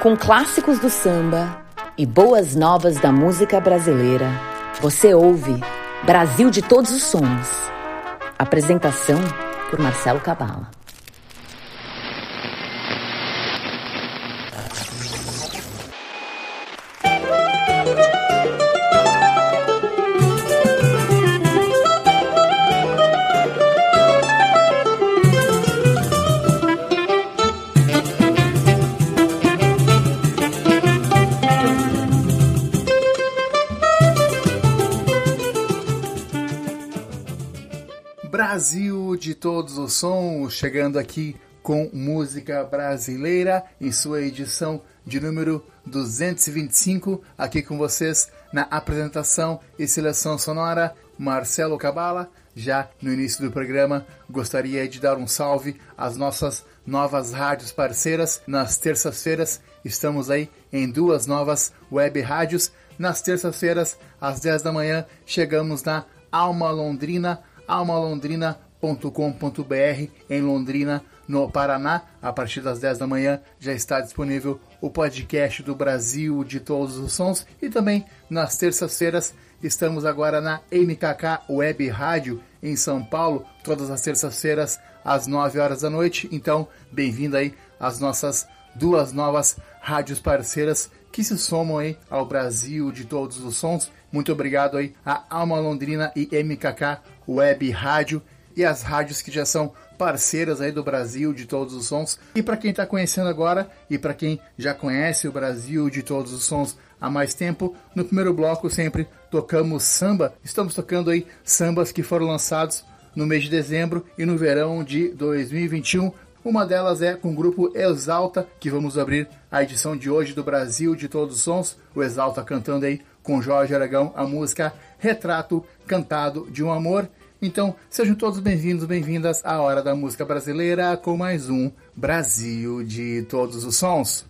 Com clássicos do samba e boas novas da música brasileira, você ouve Brasil de Todos os Sons. Apresentação por Marcelo Cabala. Os sons, chegando aqui com música brasileira em sua edição de número 225, aqui com vocês na apresentação e seleção sonora, Marcelo Cabala. Já no início do programa, gostaria de dar um salve às nossas novas rádios parceiras. Nas terças-feiras, estamos aí em duas novas web rádios. Nas terças-feiras, às 10 da manhã, chegamos na Alma Londrina almalondrina.com.br em Londrina, no Paraná. A partir das 10 da manhã já está disponível o podcast do Brasil de todos os sons e também nas terças-feiras estamos agora na MKK Web Rádio em São Paulo, todas as terças-feiras às 9 horas da noite. Então, bem-vindo aí às nossas duas novas rádios parceiras que se somam aí ao Brasil de todos os sons. Muito obrigado aí a Alma Londrina e MKK Web Rádio e as rádios que já são parceiras aí do Brasil de todos os sons. E para quem está conhecendo agora e para quem já conhece o Brasil de todos os sons há mais tempo, no primeiro bloco sempre tocamos samba. Estamos tocando aí sambas que foram lançados no mês de dezembro e no verão de 2021. Uma delas é com o grupo Exalta, que vamos abrir a edição de hoje do Brasil de Todos os Sons. O Exalta cantando aí com Jorge Aragão a música Retrato Cantado de um Amor. Então, sejam todos bem-vindos, bem-vindas à Hora da Música Brasileira com mais um Brasil de Todos os Sons.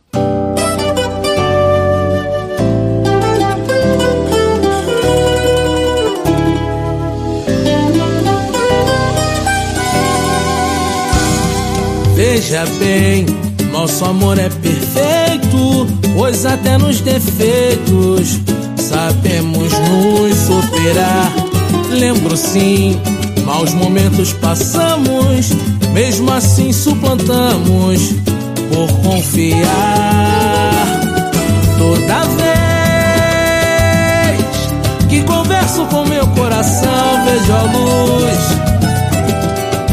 Veja bem, nosso amor é perfeito, pois até nos defeitos sabemos nos superar. Lembro sim, maus momentos passamos, mesmo assim suplantamos por confiar. Toda vez que converso com meu coração, vejo a luz.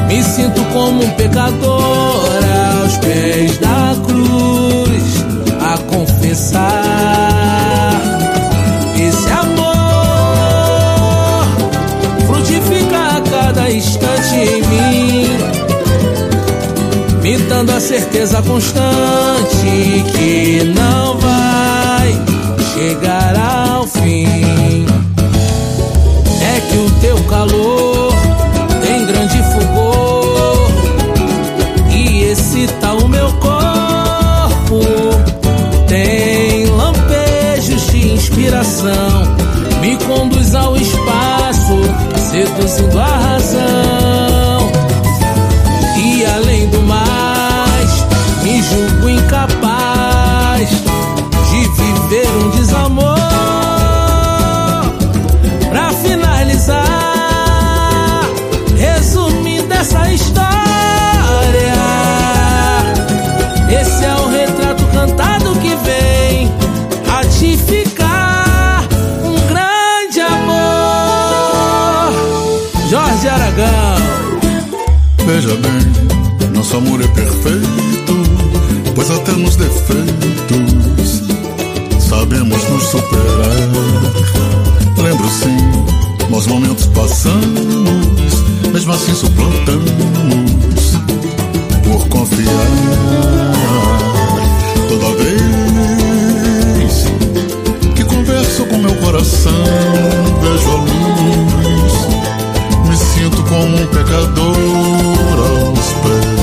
Me sinto como um pecador aos pés da cruz a confessar. Dando a certeza constante que não vai chegar ao fim. É que o teu calor tem grande fulgor e excita o meu corpo. Tem lampejos de inspiração, me conduz ao espaço seduzindo a razão. Nosso amor é perfeito, pois até nos defeitos sabemos nos superar. Lembro sim, maus momentos passamos, mesmo assim suplantamos por confiar. Toda vez que converso com meu coração, vejo a luz me sinto como um pecador aos pés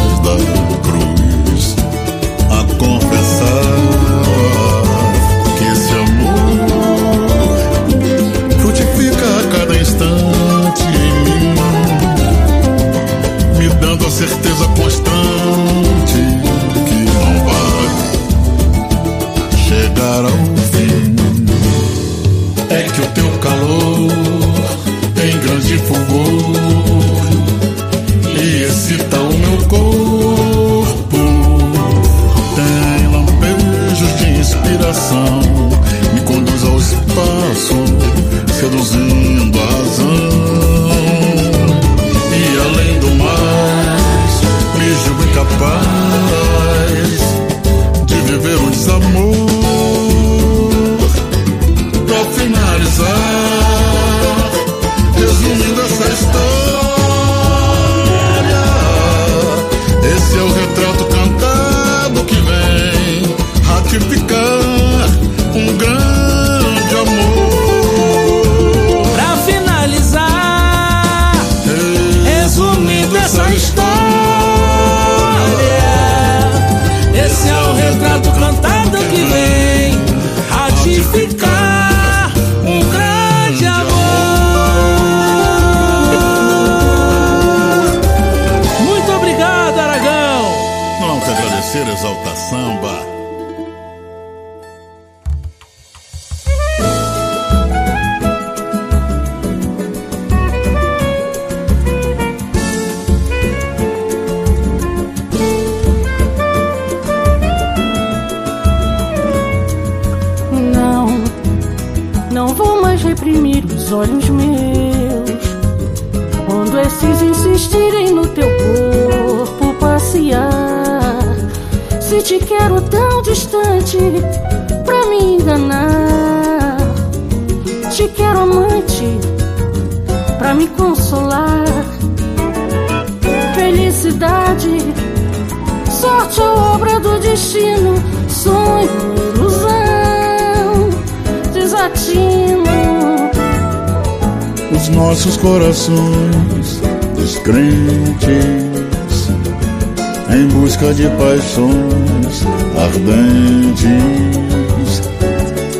paixões ardentes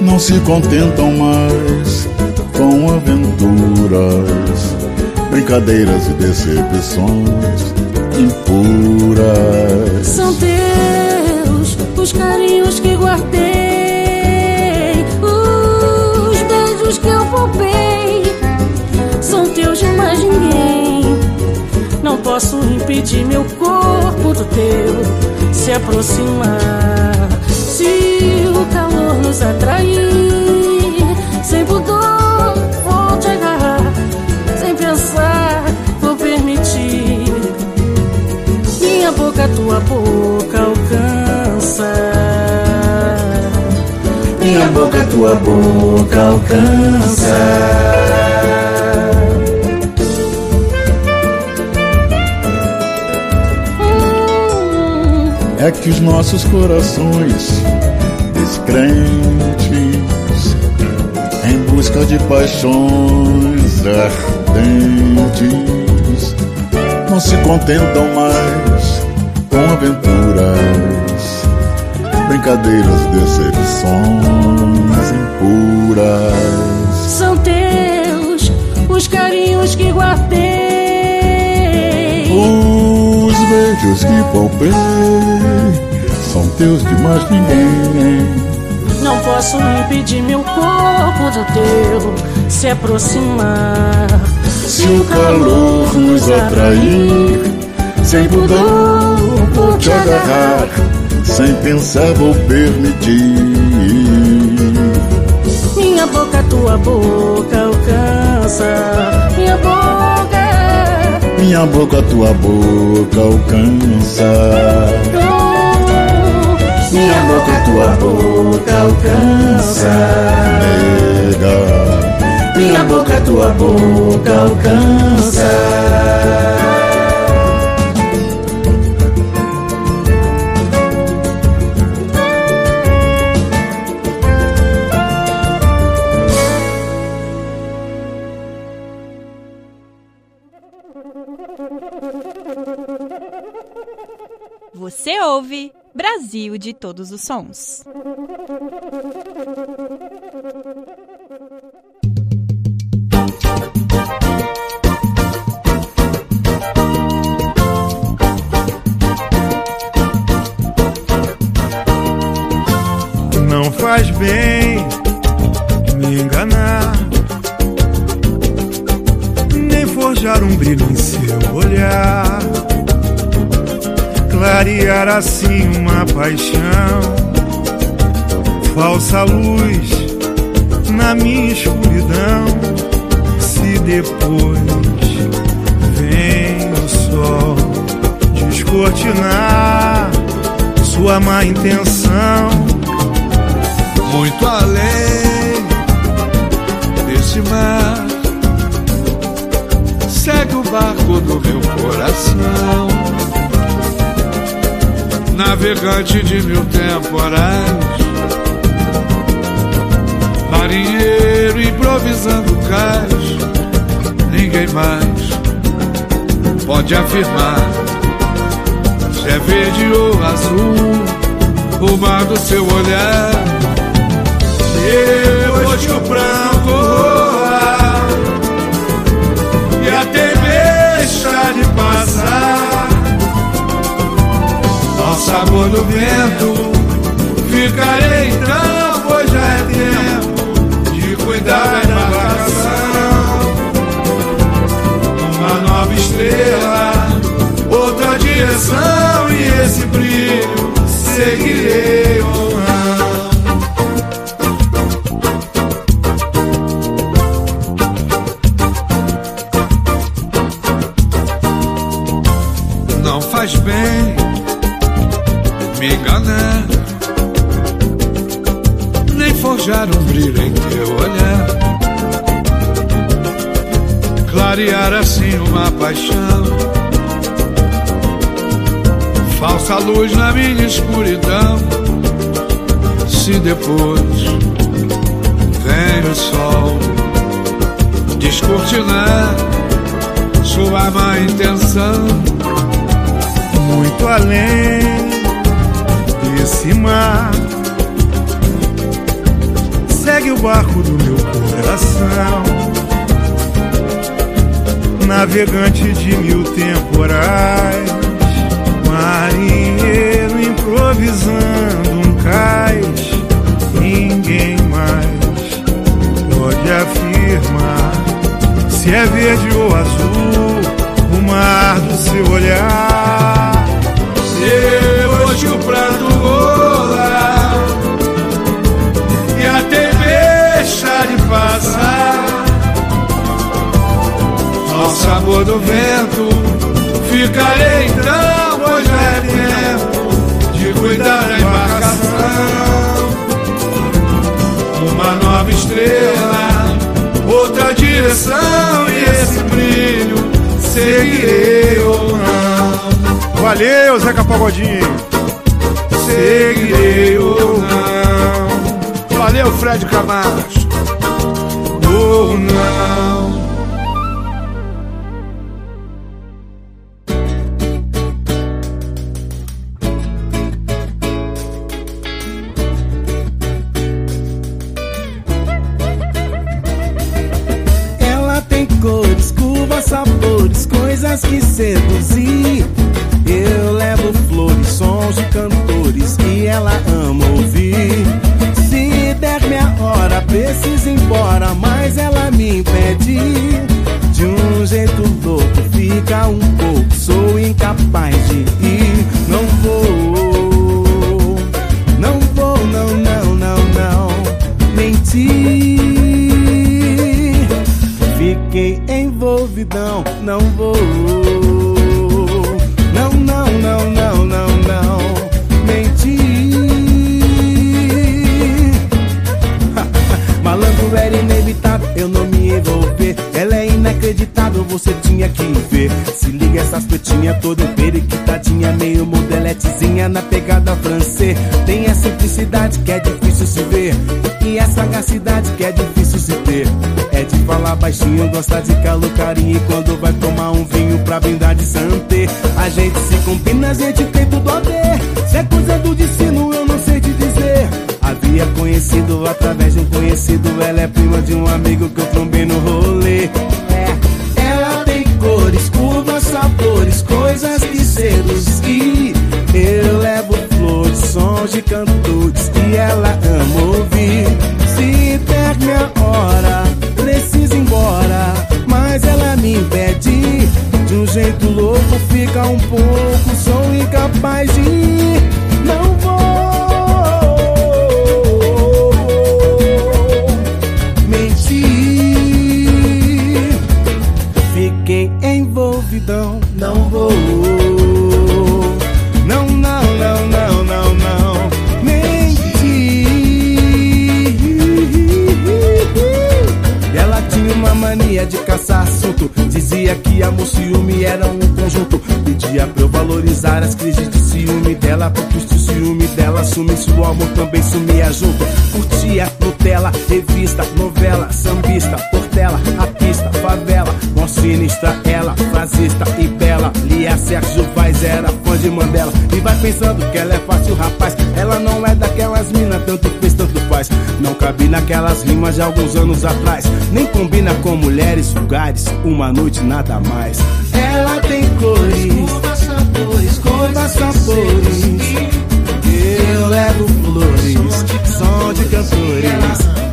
não se contentam mais com aventuras, brincadeiras e decepções impuras. São teus os carinhos que guardei, os beijos que eu poupei. São teus de mais ninguém. Não posso impedir meu corpo do teu se aproximar. Se o calor nos atrair, sem pudor vou te agarrar, sem pensar vou permitir. Minha boca, tua boca alcança. Minha boca, tua boca alcança. Que os nossos corações descrentes em busca de paixões ardentes não se contentam mais com aventuras, brincadeiras, decepções impuras. São teus os carinhos que guardei. Os beijos que poupei teus de mais ninguém. Não posso impedir meu corpo do teu se aproximar. Se o calor nos atrair, sem pudor vou te agarrar, sem pensar vou permitir. Minha boca, tua boca alcança. Minha boca, Minha boca, tua boca alcança. Tua boca alcança. Nega. Minha boca, tua boca alcança. Você ouve Brasil de todos os sons. Não faz bem me enganar, nem forjar um brilho em seu olhar. Clarear assim uma paixão, falsa luz na minha escuridão. Se depois vem o sol descortinar sua má intenção, muito além desse mar. Segue o barco do meu coração, navegante de mil temporais, marinheiro improvisando cais. Ninguém mais pode afirmar se é verde ou azul o mar do seu olhar. Depois que o pranto rolar e a tempestade passar, sabor do vento, ficarei então, pois já é tempo de cuidar da embarcação. Uma nova estrela, outra direção e esse brilho seguirei paixão falsa luz na minha escuridão. Se depois vem o sol descortinar sua má intenção, muito além desse mar. Segue o barco do meu coração, navegante de mil temporais marinheiro improvisando um cais. Ninguém mais pode afirmar se é verde ou azul o mar do seu olhar. Valeu, Zeca Pagodinho! Seguirei ou não. Valeu, Fred Camacho. Que é difícil se ver. E a sagacidade que é difícil se ter. É de falar baixinho, gosta de calor, carinho. E quando vai tomar um vinho pra brindar de santé, a gente se combina, a gente tem tudo a ver. Se é coisa do destino, eu não sei te dizer. Havia conhecido através de um conhecido. Ela é prima de um amigo que eu trombei no rolê. É, ela tem cores, curvas, sabores, coisas que seduzir. Eu levo sons de cantores que ela ama ouvir. Se der minha hora, preciso ir embora, mas ela me impede. De um jeito louco, fica um pouco, sou incapaz de ir. Não vou mania de caçar assunto. Dizia que amor e ciúme eram um conjunto. Pedia pra eu valorizar as crises de ciúme dela. Porque o ciúme dela sumisse, o amor também sumia junto. Curtia Nutella, revista, novela, sambista, portela, a pista, favela. Mó sinistra ela, frasista e bela. Lia Sérgio Vaz era fã de Mandela. E vai pensando que ela é fácil, rapaz. Ela não é daquelas minas, tanto fez, tanto faz. Não cabe naquelas rimas de alguns anos atrás. Nem combina com mulheres vulgares. Uma noite nada mais. Ela tem cores, sabores, curvas, sabores. Eu levo flores, som de cantores.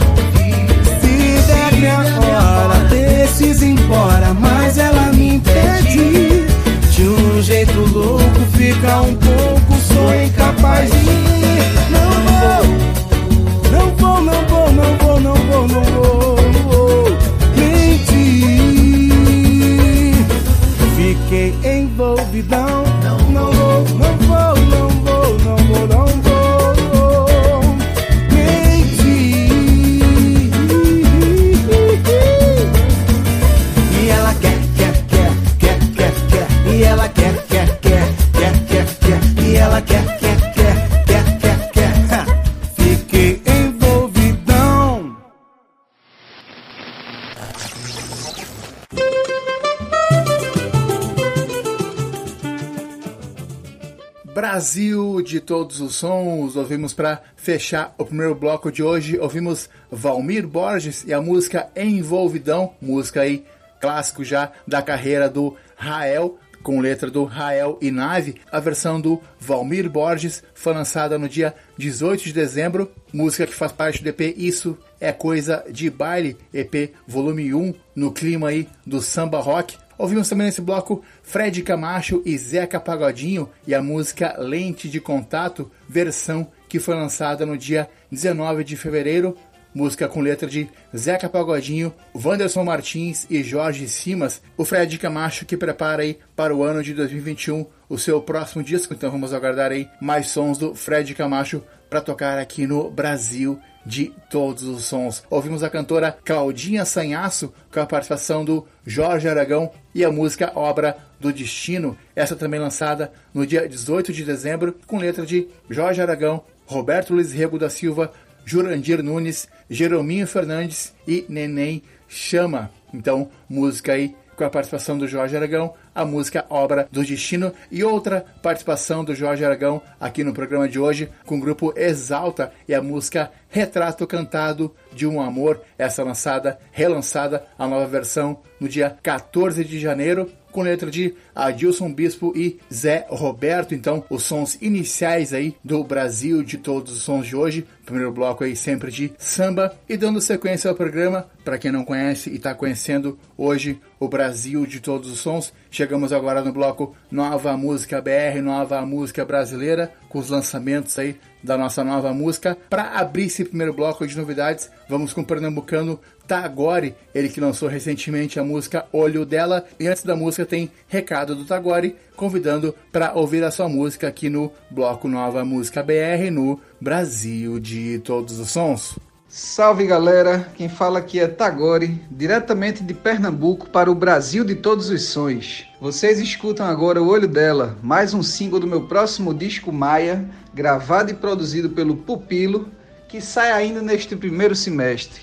Todos os sons, ouvimos para fechar o primeiro bloco de hoje, ouvimos Valmir Borges e a música Envolvidão, música aí clássico já da carreira do Rael, com letra do Rael e Nave. A versão do Valmir Borges foi lançada no dia 18 de dezembro, música que faz parte do EP Isso é Coisa de Baile, EP volume 1, no clima aí do samba rock. Ouvimos também nesse bloco Fred Camacho e Zeca Pagodinho e a música Lente de Contato, versão que foi lançada no dia 19 de fevereiro. Música com letra de Zeca Pagodinho, Wanderson Martins e Jorge Simas. O Fred Camacho que prepara aí para o ano de 2021 o seu próximo disco. Então vamos aguardar aí mais sons do Fred Camacho para tocar aqui no Brasil de todos os sons. Ouvimos a cantora Claudinha Sanhaço com a participação do Jorge Aragão e a música Obra do Destino, essa também lançada no dia 18 de dezembro, com letra de Jorge Aragão, Roberto Luiz Rego da Silva, Jurandir Nunes, Jerominho Fernandes e Neném Chama. Então, música aí com a participação do Jorge Aragão, a música Obra do Destino e outra participação do Jorge Aragão aqui no programa de hoje com o grupo Exalta e a música Retrato Cantado de um Amor, essa lançada, relançada, a nova versão no dia 14 de janeiro com letra de Adilson Bispo e Zé Roberto. Então, os sons iniciais aí do Brasil de todos os sons de hoje. Primeiro bloco aí sempre de samba e dando sequência ao programa. Para quem não conhece e está conhecendo hoje o Brasil de todos os sons, chegamos agora no bloco Nova Música BR, Nova Música Brasileira, com os lançamentos aí da nossa nova música. Para abrir esse primeiro bloco de novidades, vamos com o pernambucano Tagore, ele que lançou recentemente a música Olho Dela. E antes da música tem recado do Tagore, convidando para ouvir a sua música aqui no bloco Nova Música BR, no Brasil de Todos os Sons. Salve galera, quem fala aqui é Tagore, diretamente de Pernambuco para o Brasil de todos os sons. Vocês escutam agora o Olho dela, mais um single do meu próximo disco Maia, gravado e produzido pelo Pupilo, que sai ainda neste primeiro semestre.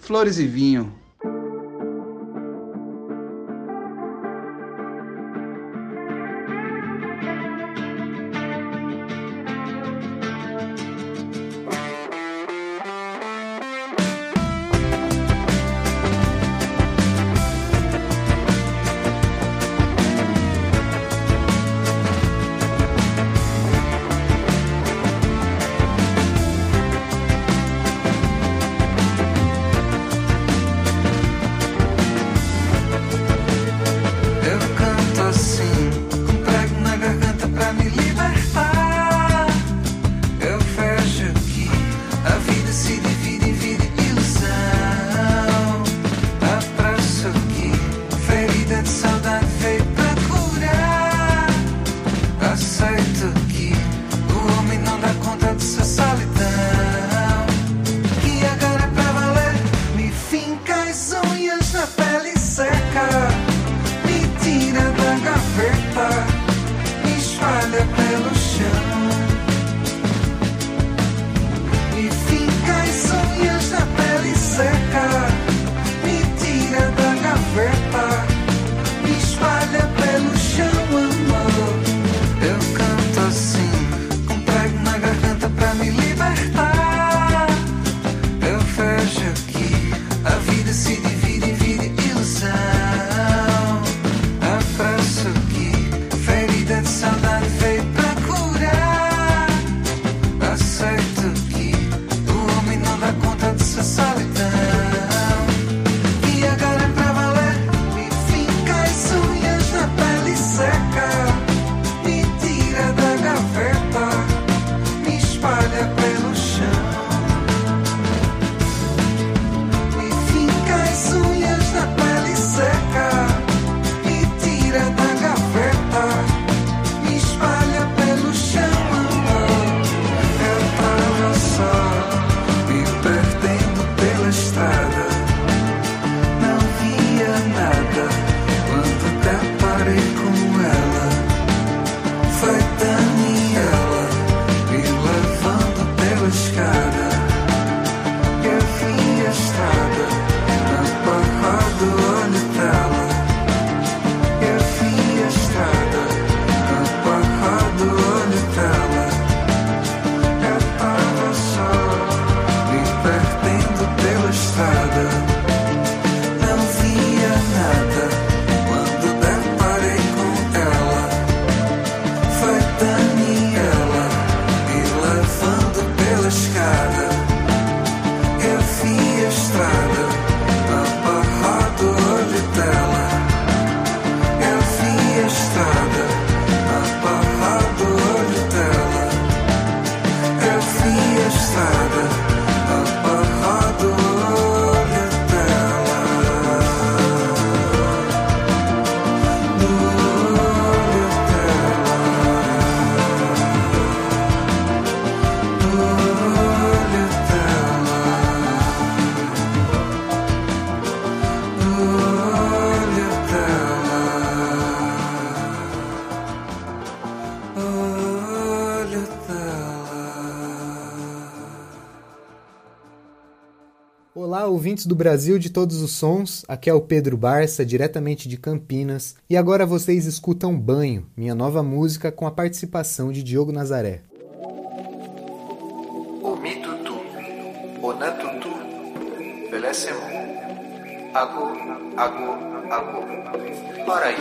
Flores e vinho. ouvintes do Brasil de todos os sons, aqui é o Pedro Barça, diretamente de Campinas, e agora vocês escutam Banho, minha nova música com a participação de Diogo Nazaré. Omitutu, onatutu, belessemu, ago, ago, ago, para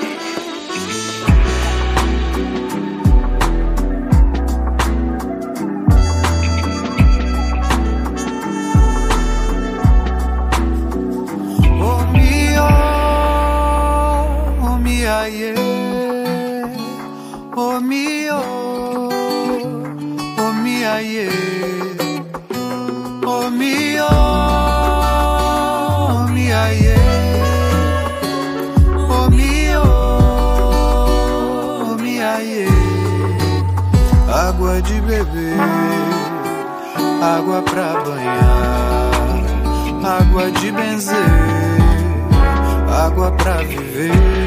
água pra banhar, água de benzer, água pra viver.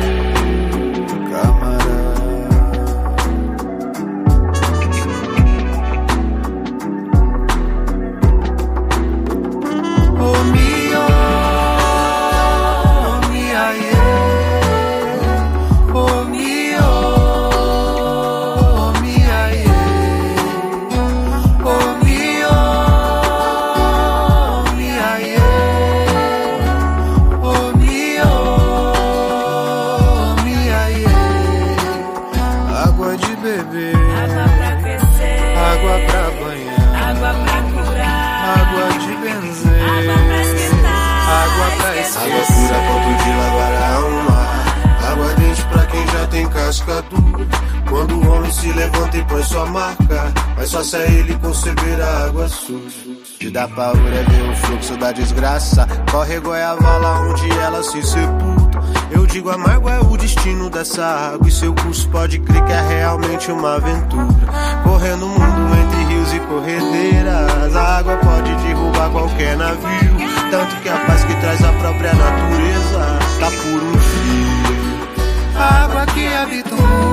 e põe sua marca. Mas só se é ele conceber a água suja. Te dá paura é ver o fluxo da desgraça. Corre a lá onde ela se sepulta. Eu digo, a mágoa é o destino dessa água. E seu curso pode crer que é realmente uma aventura. Correndo o mundo entre rios e corredeiras. A água pode derrubar qualquer navio. Tanto que a paz que traz a própria natureza tá por um fio. A água que habitua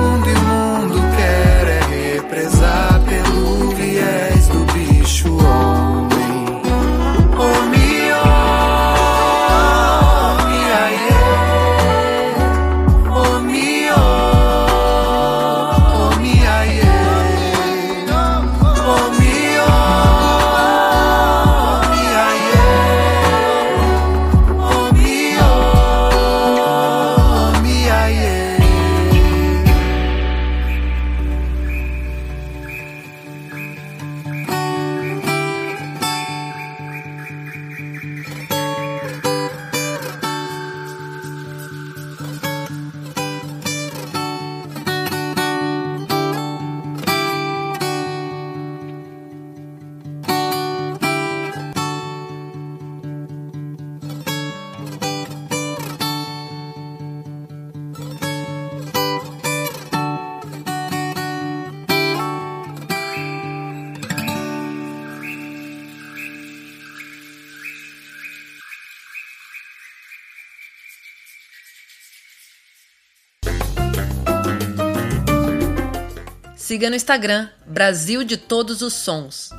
Siga no Instagram Brasil de Todos os Sons.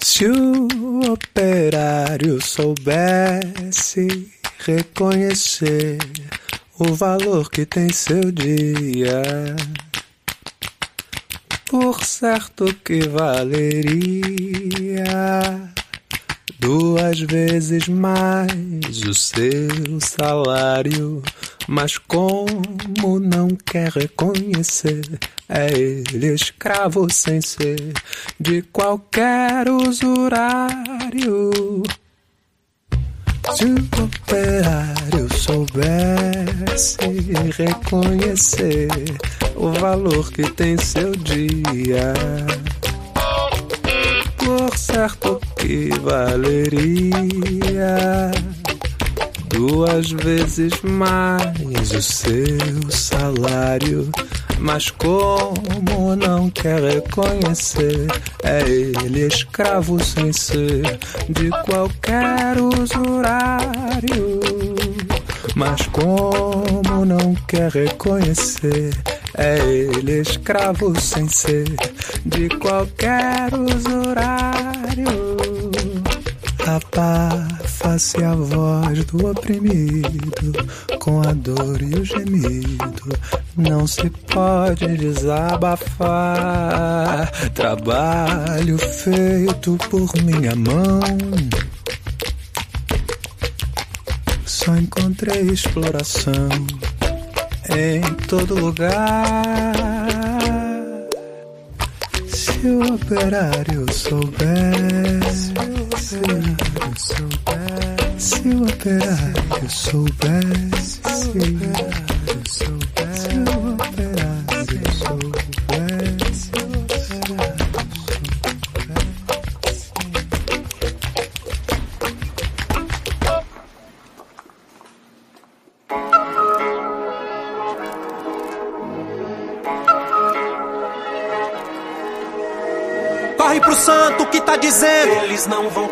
Se o operário soubesse reconhecer o valor que tem seu dia, por certo que valeria duas vezes mais o seu salário. Mas como não quer reconhecer, é ele escravo sem ser de qualquer usurário. Se o operário soubesse reconhecer o valor que tem seu dia, por certo que valeria duas vezes mais o seu salário. Mas como não quer reconhecer, é ele escravo sem ser de qualquer usurário. Mas como não quer reconhecer, é ele escravo sem ser de qualquer usurário. Abafa-se a voz do oprimido com a dor e o gemido. Não se pode desabafar. Trabalho feito por minha mão. Só encontrei exploração em todo lugar. Se o operário soubesse, se o operário soubesse, se o operário soubesse, se o operário soubesse,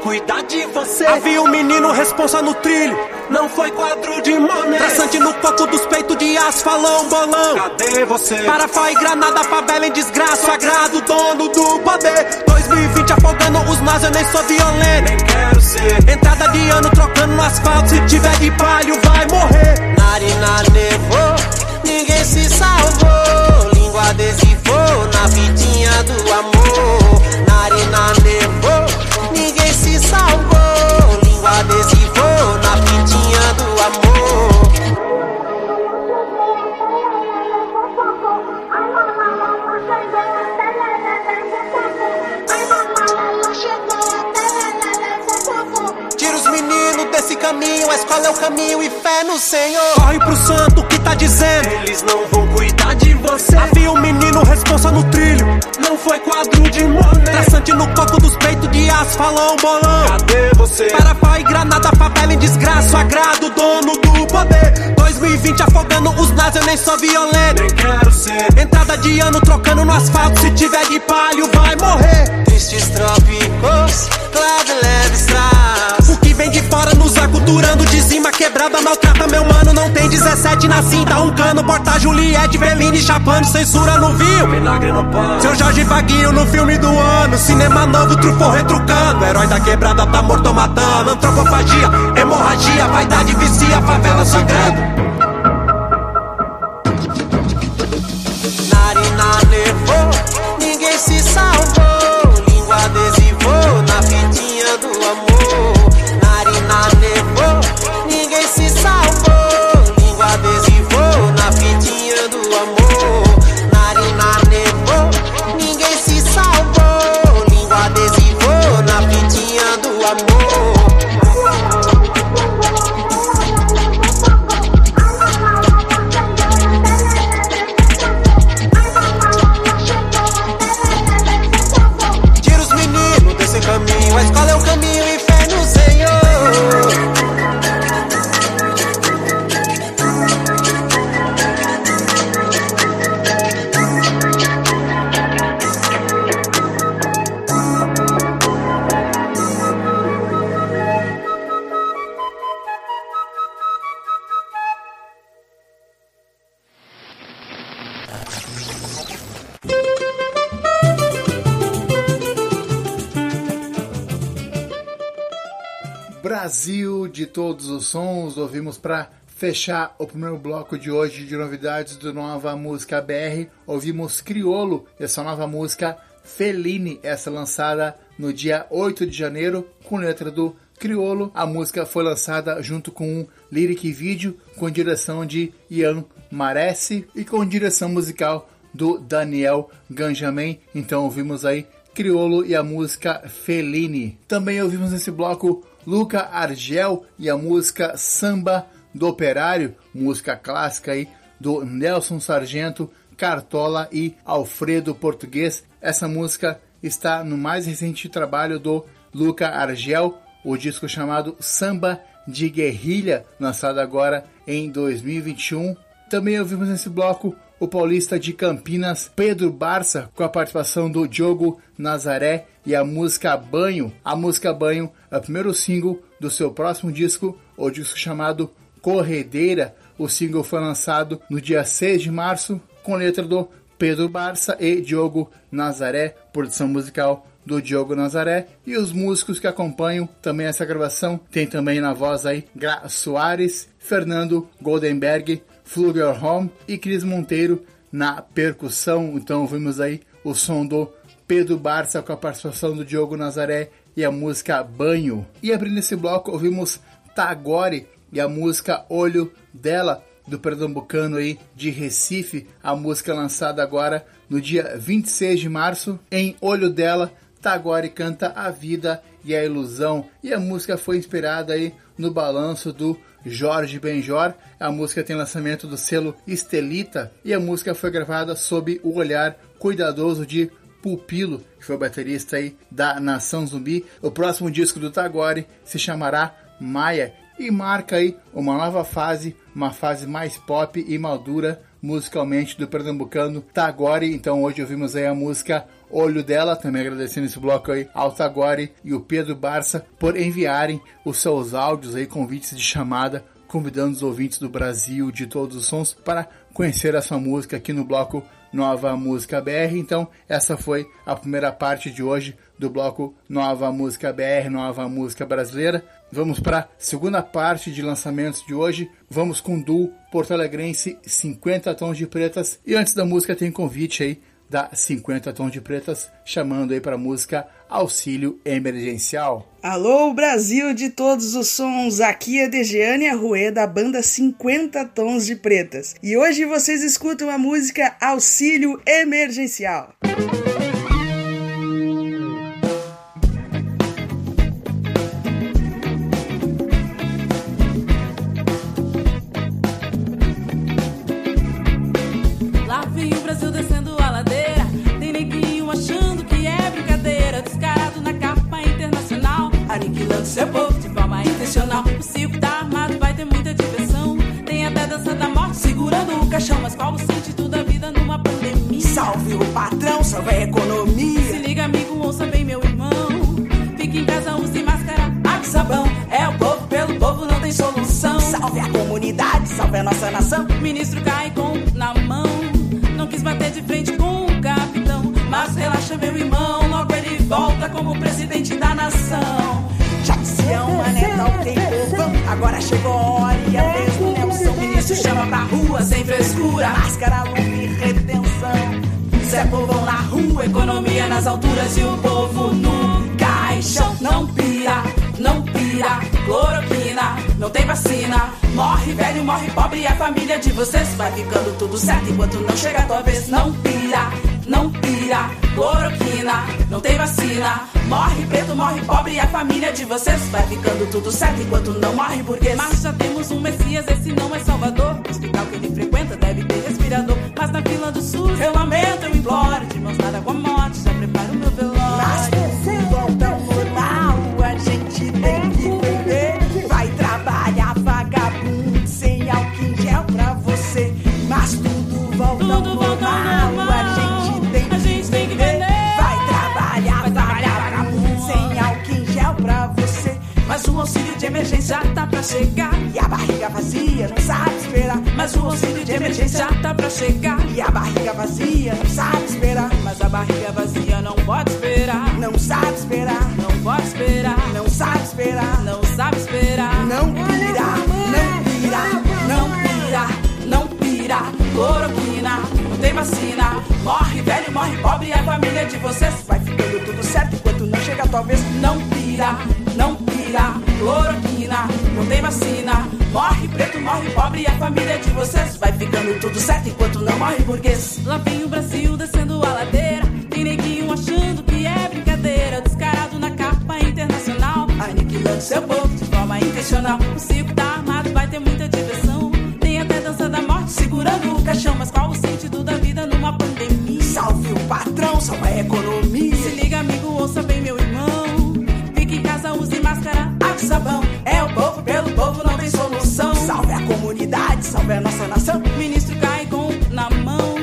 cuidar de você. Havia um menino responsa no trilho. Não foi quadro de mané Traçante no coco dos peitos de asfalão, bolão. Cadê você? Parafá e granada, favela em desgraça. Sagrado, dono do poder. 2020 afogando os nós, eu nem sou violento. Nem quero ser. Entrada de ano trocando no asfalto. Se tiver de palho vai morrer. Narina nevou, ninguém se salvou. Língua adesivou na vidinha do amor. Narina nevou, salvou. Língua adesivou na vidinha do amor. Tira os meninos desse caminho, a escola é o caminho e fé no Senhor. Corre pro santo que tá dizendo: Eles não vão cuidar você. Havia um menino responsa no trilho, não foi quadro de mané. Traçante no coco dos peitos de asfalão, bolão. Cadê você? Parafá e granada, favela em desgraça, sagrado, dono do poder. 2020 afogando os nós, eu nem sou violento. Nem quero ser. Entrada de ano trocando no asfalto, se tiver de palho vai morrer. Tristes trópicos, clave leve strass. Que vem de fora nos aculturando, dizima quebrada, maltrata meu mano. Não tem 17 na cinta, um cano, porta Juliette, Bellini, chapando, censura no vinho. Vinagre no pão. Seu Jorge Vaguinho no filme do ano. Cinema novo, trufou retrucando. Herói da quebrada tá morto matando. Antropofagia, hemorragia, vaidade vicia, favela sangrando. Todos os sons, ouvimos para fechar o primeiro bloco de hoje de novidades do Nova Música BR, ouvimos Criolo, essa nova música Feline, essa lançada no dia 8 de janeiro, com letra do Criolo. A música foi lançada junto com um lyric vídeo com direção de Ian Maresse e com direção musical do Daniel Ganjamin. Então ouvimos aí Criolo e a música Feline. Também ouvimos nesse bloco Luca Argel e a música Samba do Operário, música clássica aí do Nelson Sargento, Cartola e Alfredo Português. Essa música está no mais recente trabalho do Luca Argel, o disco chamado Samba de Guerrilha, lançado agora em 2021. Também ouvimos nesse bloco o paulista de Campinas, Pedro Barça, com a participação do Diogo Nazaré e a música Banho. A música Banho é o primeiro single do seu próximo disco, o disco chamado Corredeira. O single foi lançado no dia 6 de março, com letra do Pedro Barça e Diogo Nazaré, produção musical do Diogo Nazaré e os músicos que acompanham também essa gravação tem também na voz aí Gra Soares, Fernando Goldenberg, Fluvial Home e Cris Monteiro na percussão. Então vimos aí o som do Pedro Barça com a participação do Diogo Nazaré e a música Banho. E abrindo esse bloco ouvimos Tagore e a música Olho dela do pernambucano aí de Recife, a música lançada agora no dia 26 de março em Olho dela. Tagore canta a vida e a ilusão e a música foi inspirada aí no balanço do Jorge Benjor. A música tem lançamento do selo Estelita e a música foi gravada sob o olhar cuidadoso de Pupilo, que foi o baterista aí da Nação Zumbi. O próximo disco do Tagore se chamará Maia e marca aí uma nova fase, uma fase mais pop e madura musicalmente do pernambucano Tagore. Então hoje ouvimos aí a música Olho dela, também agradecendo esse bloco aí ao Tagore e o Pedro Barça por enviarem os seus áudios aí, convites de chamada, convidando os ouvintes do Brasil, de todos os sons, para conhecer a sua música aqui no bloco Nova Música BR. Então, essa foi a primeira parte de hoje do bloco Nova Música BR, Nova Música Brasileira. Vamos para a segunda parte de lançamentos de hoje. Vamos com o duo Porto Alegrense 50 Tons de Pretas. E antes da música tem convite aí da 50 Tons de Pretas, chamando aí para a música Auxílio Emergencial. Alô, Brasil de todos os sons, aqui é Dejeane Arruê da banda 50 Tons de Pretas. E hoje vocês escutam a música Auxílio Emergencial. Lá O circo tá armado, vai ter muita diversão. Tem até dança da morte segurando o caixão. Mas qual o sentido da vida numa pandemia? Salve o patrão, salve a economia. Se liga, amigo, ouça bem, meu irmão. Fique em casa, use máscara, água sabão. É o povo pelo povo, não tem solução. Salve a comunidade, salve a nossa nação. Ministro cai com na mão. Não quis bater de frente com o capitão. Mas relaxa, meu irmão. Logo ele volta como presidente da nação. Que é uma neta, ok, povão. Agora chegou a hora e a vez do Nelson. Ministro chama pra rua sem frescura. Máscara, luva e retenção. Zé povão na rua, economia nas alturas e o povo no caixão. Não pira, não pira, cloroquina, não tem vacina. Morre velho, morre pobre e a família de vocês vai ficando tudo certo enquanto não chega a tua vez. Não pira, não pira, cloroquina, não tem vacina. Morre preto, morre pobre a família de vocês vai ficando tudo certo enquanto não morre burguês. Mas já temos um Messias, esse não é Salvador. O hospital que ele frequenta deve ter respirador. Mas na fila do SUS eu lamento, eu imploro. De mãos dadas com a morte, já preparo o meu velório. Mas auxílio de emergência tá pra chegar. E a barriga vazia não sabe esperar. Mas o auxílio de emergência tá pra chegar. E a barriga vazia não sabe esperar. Mas a barriga vazia não pode esperar. Não sabe esperar. Não pode esperar. Não sabe esperar. Não sabe esperar. Não pira. Não pira. Não pira. Não pira. Cloroquina. Não tem vacina. Morre velho, morre pobre. E a família de vocês vai ficando tudo certo enquanto não chega talvez. Não pira preto, morre pobre e a família de vocês vai ficando tudo certo enquanto não morre burguês. Lá vem o Brasil descendo a ladeira. Tem neguinho achando que é brincadeira. Descarado na capa internacional. Aniquilando seu povo de forma intencional. O circo tá armado, vai ter muita diversão. Tem até dança da morte segurando o caixão. Mas qual o sentido da vida numa pandemia? Salve o patrão, salve a economia. Sabão. É o povo, pelo povo, não tem solução. Salve a comunidade, salve a nossa nação. Ministro cai com na mão.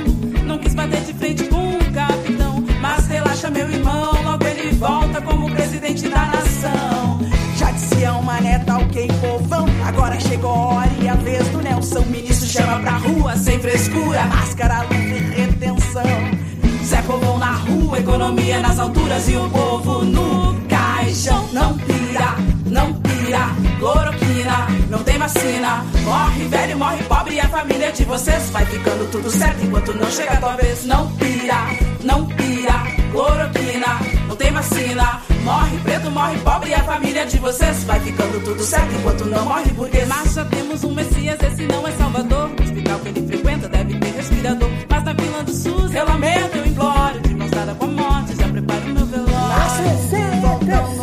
Não quis bater de frente com o capitão. Mas relaxa, meu irmão, logo ele volta como presidente da nação. Já dizia uma neta, ok, povão. Agora chegou a hora e a vez do Nelson. Ministro chama pra rua, sem frescura. Máscara, luva e retenção. Zé Povão na rua, economia nas alturas e o povo no caixão. Não cloroquina, não tem vacina. Morre velho, morre pobre e a família de vocês vai ficando tudo certo enquanto não chega a tua vez. Não pira, não pira, cloroquina, não tem vacina. Morre preto, morre pobre e a família de vocês vai ficando tudo certo enquanto não morre burguês. Mas já temos um Messias, esse não é Salvador. O hospital que ele frequenta deve ter respirador. Mas na fila do SUS eu lamento, eu imploro. De mãos dadas com a morte, já preparo meu velório. Voltão normal,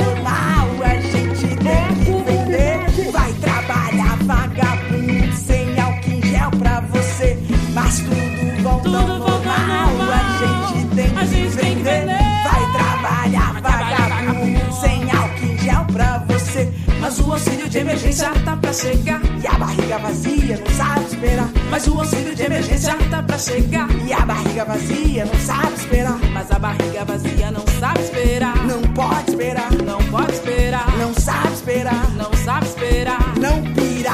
Mas o auxílio de emergência tá pra chegar. E a barriga vazia não sabe esperar. Mas o auxílio de emergência tá pra chegar. E a barriga vazia não sabe esperar. Mas a barriga vazia não sabe esperar. Não pode esperar. Não pode esperar. Não sabe esperar. Não sabe esperar. Não pira,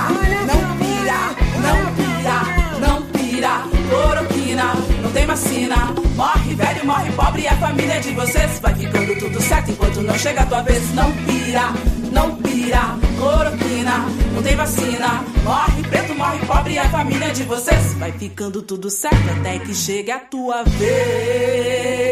não pira, não pira, não pira. Cloroquina, não tem vacina. Morre velho, morre pobre e a família de vocês vai ficando tudo certo enquanto não chega a tua vez. Não pira, não pira. Cloroquina, não tem vacina. Morre preto, morre pobre e a família de vocês vai ficando tudo certo até que chegue a tua vez.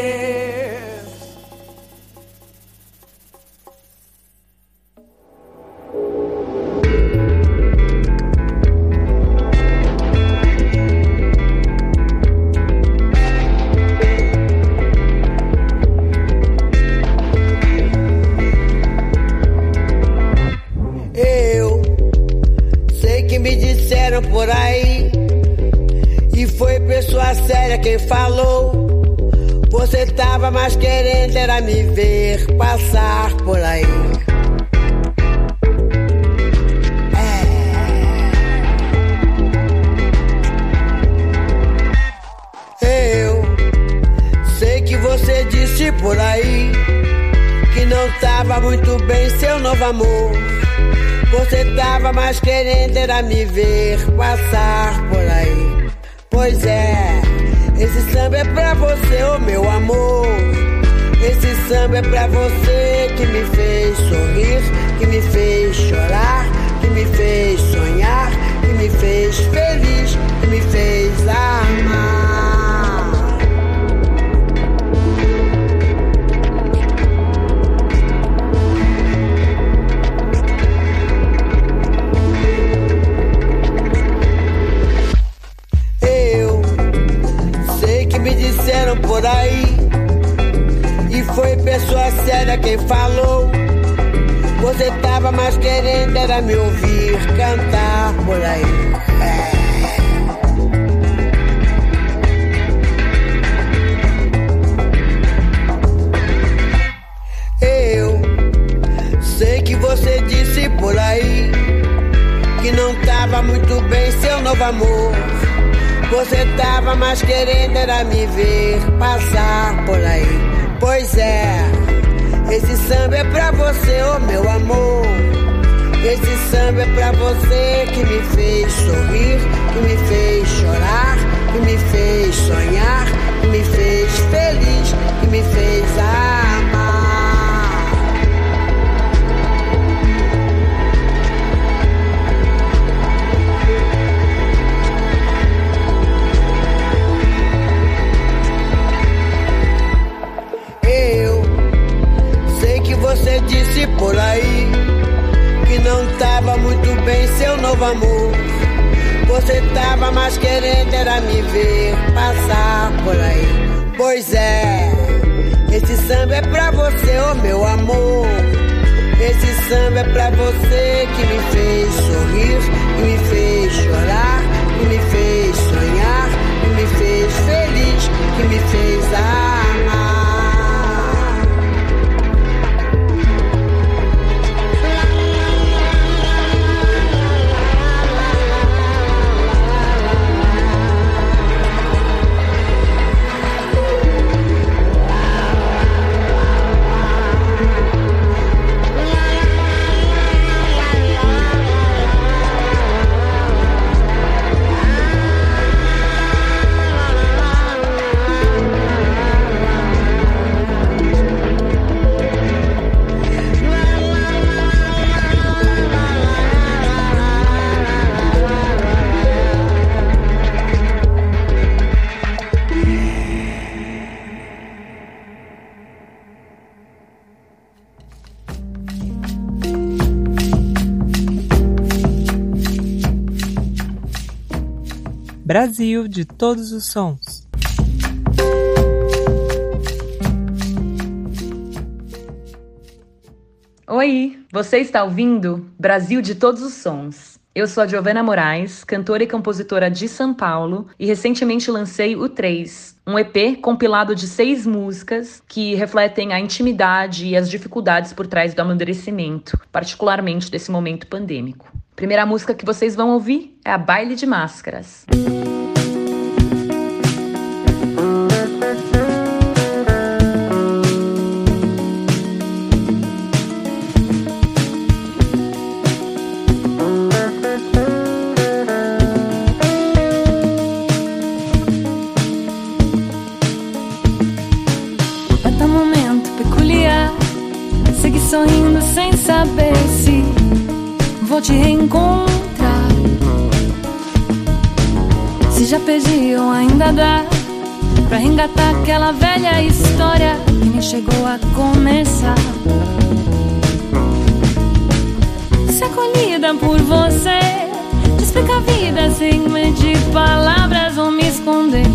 Era me ver Você tava mais querendo era me ver passar por aí. Pois é, esse samba é pra você, ô meu amor. Esse samba é pra você que me fez sorrir, que me fez chorar, que me fez sonhar, que me fez feliz, que me fez amar. Disse por aí que não tava muito bem seu novo amor. Você tava mais querendo era me ver passar por aí. Pois é, esse samba é pra você, ô oh meu amor. Esse samba é pra você que me fez sorrir, que me fez chorar, que me fez sonhar, que me fez feliz, que me fez amar. Brasil de todos os sons. Oi, você está ouvindo Brasil de todos os sons. Eu sou a Giovana Moraes, cantora e compositora de São Paulo, e recentemente lancei o 3, um EP compilado de seis músicas que refletem a intimidade e as dificuldades por trás do amadurecimento, particularmente desse momento pandêmico. Primeira música que vocês vão ouvir é a Baile de Máscaras. Até chegou a começar. Ser acolhida por você, te a vida sem medir palavras ou me esconder.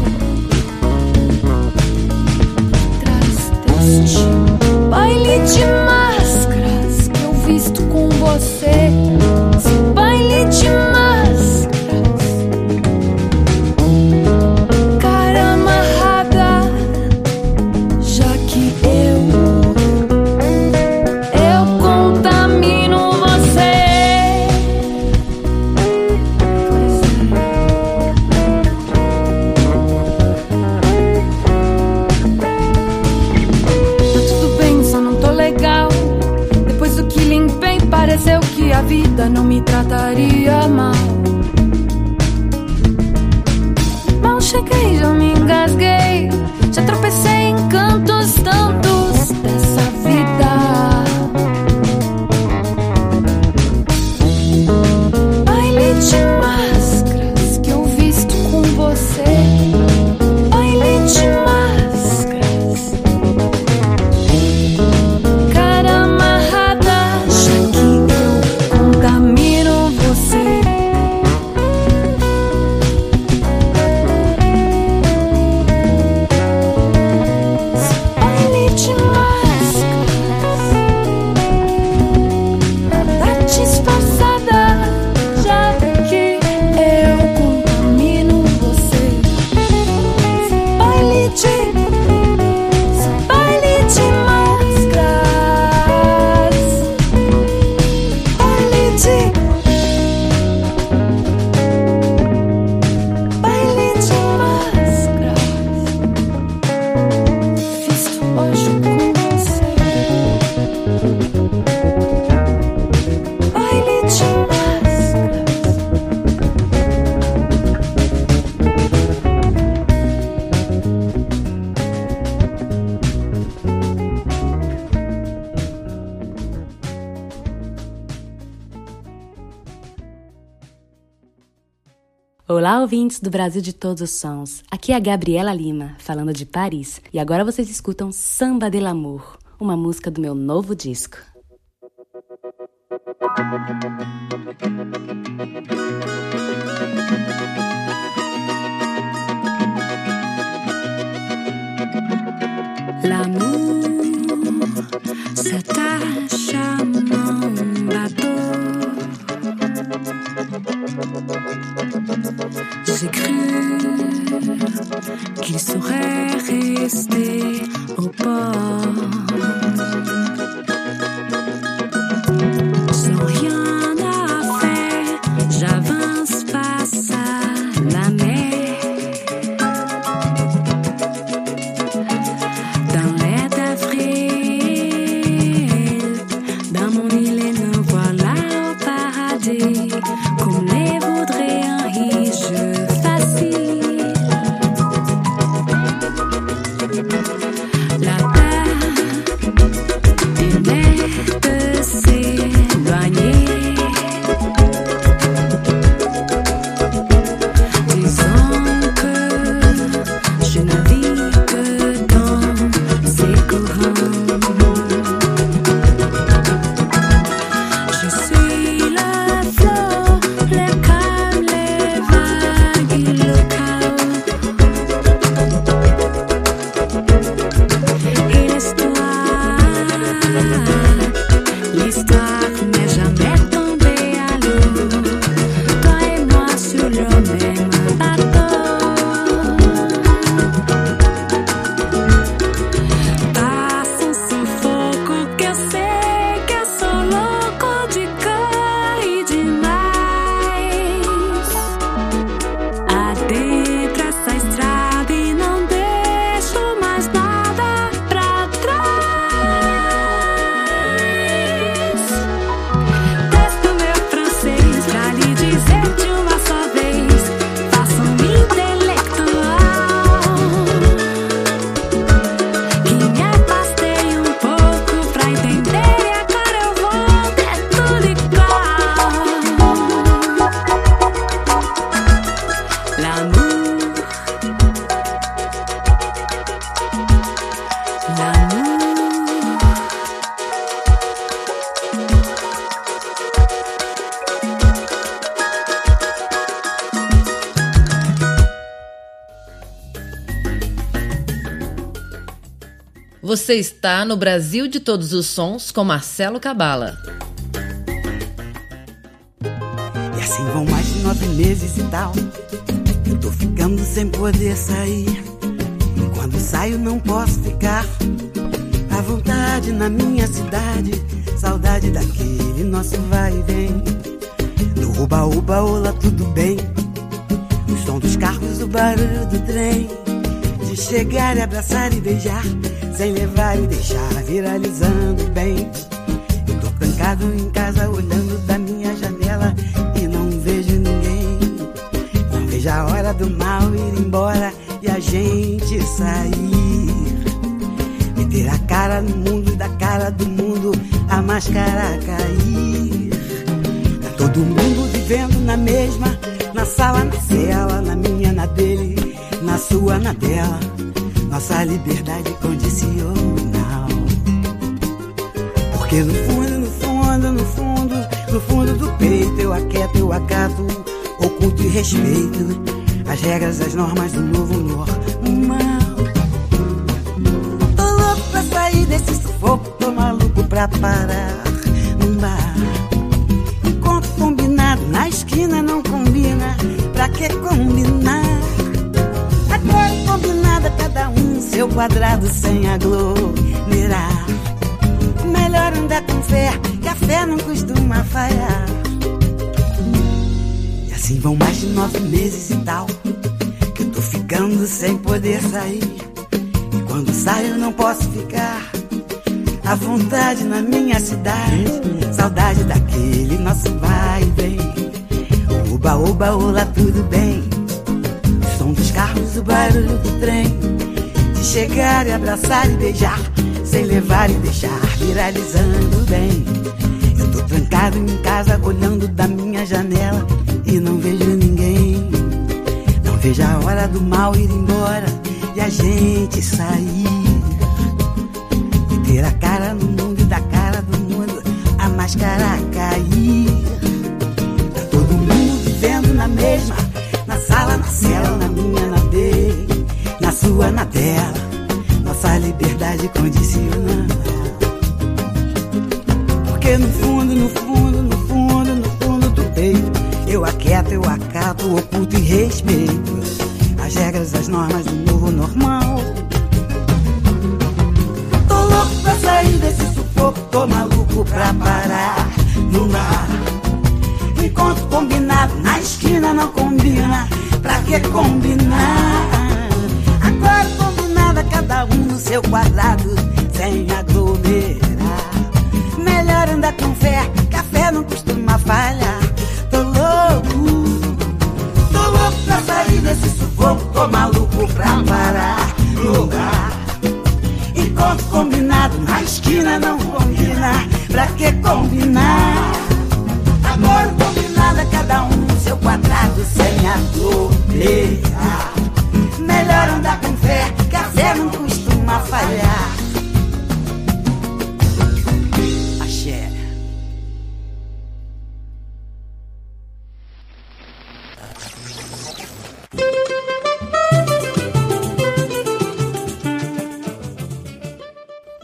Traz deste baile de máscaras que eu visto com você. Esse baile de máscaras. Olá, ouvintes do Brasil de Todos os Sons. Aqui é a Gabriela Lima, falando de Paris. E agora vocês escutam Samba de l'Amour, uma música do meu novo disco. Você está no Brasil de Todos os Sons com Marcelo Cabala. E assim vão mais de nove meses e tal. Eu tô ficando sem poder sair. Deixar viralizando bem. Eu tô trancado em casa olhando da minha janela e não vejo ninguém. Não vejo a hora do mal ir embora e a gente sair. Meter a cara no mundo e da cara do mundo a máscara cair. Tá todo mundo vivendo na mesma, na sala, na cela, na minha, na dele, na sua, na dela. Nossa liberdade condicional. Porque no fundo, no fundo, no fundo, no fundo do peito eu aquieto, eu acato, oculto e respeito as regras, as normas do novo normal. Tô louco pra sair desse sufoco, tô maluco pra parar num bar. Encontro combinado na esquina não combina, pra que combinar? Agora combinada, cada um seu quadrado sem aglomerar. Melhor andar com fé, que a fé não costuma falhar. E assim vão mais de nove meses e tal. Que eu tô ficando sem poder sair. E quando saio não posso ficar. À vontade na minha cidade. Saudade daquele nosso vai e vem. Oba, oba, olá, tudo bem. O som dos carros, o barulho do trem. De chegar e abraçar e beijar. Sem levar e deixar viralizando bem. Eu tô trancado em casa olhando da minha janela e não vejo ninguém. Não vejo a hora do mal ir embora e a gente sair. ter a cara no mundo e da cara do mundo a máscara cair. Tá todo mundo vivendo na mesma, na sala, na cela, na minha, na dele, na sua, na dela. Nossa liberdade condiciona. Porque no fundo, no fundo, no fundo, no fundo do peito, eu aquieto, eu acato, oculto e respeito as regras, as normas do novo normal. Tô louco pra sair desse sufoco, tô maluco pra parar no mar. Encontro combinado na esquina não combina, pra que combinar? Cada um no seu quadrado, sem aglomerar. Melhor andar com fé, café não costuma falhar. Tô louco, tô louco pra sair desse sufoco, tô maluco pra parar lugar. Encontro combinado na esquina não combina, pra que combinar? Agora combinada, cada um no seu quadrado, sem aglomerar. Melhor andar com fé, não costuma falhar.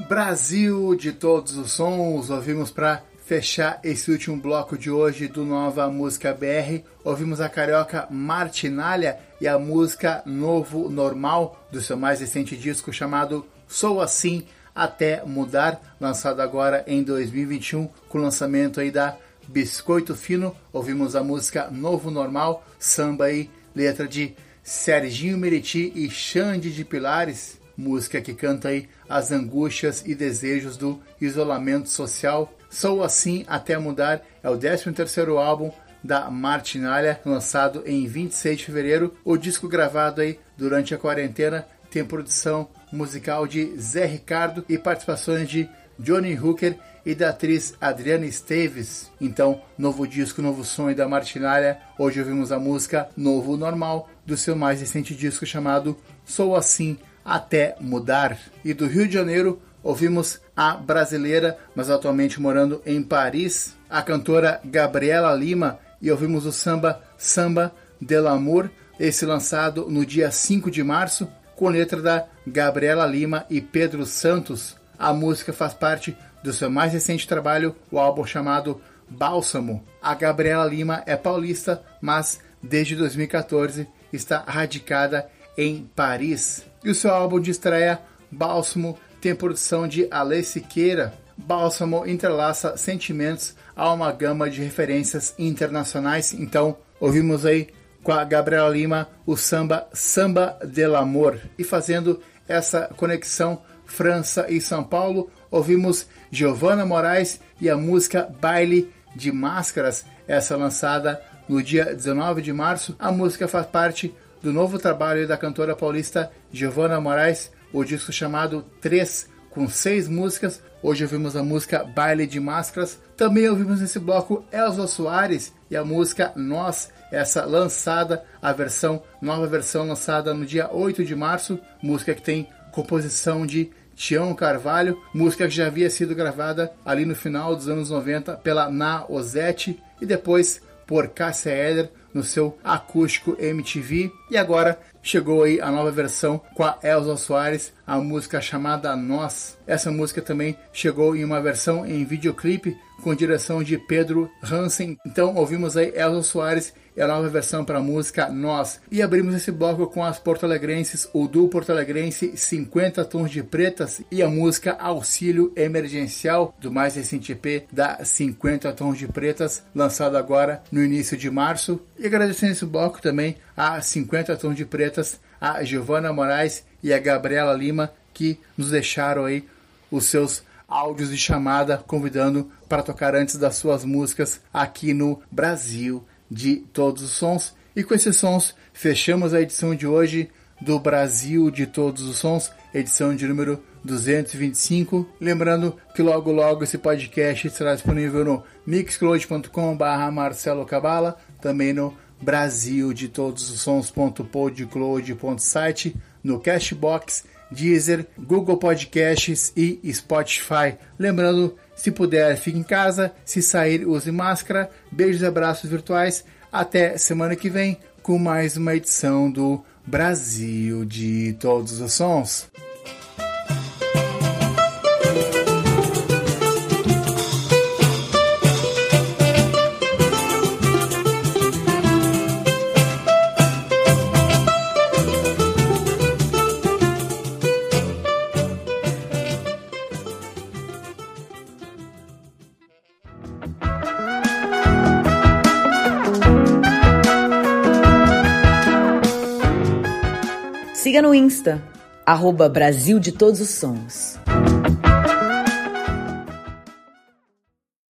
Brasil de todos os sons, ouvimos para fechar esse último bloco de hoje do Nova Música BR, ouvimos a carioca Martinalha e a música Novo Normal do seu mais recente disco chamado Sou Assim Até Mudar, lançado agora em 2021 com o lançamento aí da Biscoito Fino. Ouvimos a música Novo Normal, samba aí, letra de Serginho Meriti e Xande de Pilares, música que canta aí as angústias e desejos do isolamento social. Sou Assim Até Mudar é o 13º álbum da Martinalha, lançado em 26 de fevereiro. O disco gravado aí durante a quarentena tem produção musical de Zé Ricardo e participações de Johnny Hooker e da atriz Adriana Esteves. Então, novo disco, novo som da Martinalha. Hoje ouvimos a música Novo Normal do seu mais recente disco chamado Sou Assim Até Mudar. E do Rio de Janeiro ouvimos a brasileira, mas atualmente morando em Paris, a cantora Gabriela Lima e ouvimos o samba Samba del Amor, esse lançado no dia 5 de março, com letra da Gabriela Lima e Pedro Santos. A música faz parte do seu mais recente trabalho, o álbum chamado Bálsamo. A Gabriela Lima é paulista, mas desde 2014 está radicada em Paris. E o seu álbum de estreia, Bálsamo, tem produção de Ale Siqueira. Bálsamo entrelaça sentimentos a uma gama de referências internacionais. Então, ouvimos aí com a Gabriela Lima o samba Samba del Amor. E fazendo essa conexão França e São Paulo, ouvimos Giovanna Moraes e a música Baile de Máscaras, essa lançada no dia 19 de março. A música faz parte do novo trabalho da cantora paulista Giovanna Moraes, o disco chamado 3, com seis músicas. Hoje ouvimos a música Baile de Máscaras. Também ouvimos nesse bloco Elza Soares e a música Nós, essa lançada, a versão, nova versão lançada no dia 8 de março, música que tem composição de Tião Carvalho, música que já havia sido gravada ali no final dos anos 90 pela Na Ozette e depois por Cássia Eller no seu acústico MTV. E agora chegou aí a nova versão com a Elza Soares, a música chamada Nós. Essa música também chegou em uma versão em videoclipe com direção de Pedro Hansen. Então ouvimos aí Elza Soares e a nova versão para a música Nós. E abrimos esse bloco com as porto-alegrenses, o duo porto-alegrense 50 Tons de Pretas e a música Auxílio Emergencial, do mais recente EP da 50 Tons de Pretas, lançado agora no início de março. E agradecendo esse bloco também a 50 Tons de Pretas, a Giovana Moraes e a Gabriela Lima, que nos deixaram aí os seus áudios de chamada convidando para tocar antes das suas músicas aqui no Brasil de todos os sons. E com esses sons, fechamos a edição de hoje do Brasil de todos os sons, edição de número 225. Lembrando que logo logo esse podcast estará disponível no mixcloud.com/barra Marcelo Cabala, também no Brasil de todos os sons.podcloud.site, no Cashbox, Deezer, Google Podcasts e Spotify. Lembrando, se puder, fique em casa, se sair, use máscara. Beijos e abraços virtuais. Até semana que vem com mais uma edição do Brasil de Todos os Sons. Siga no Insta, arroba Brasil de Todos os Sons.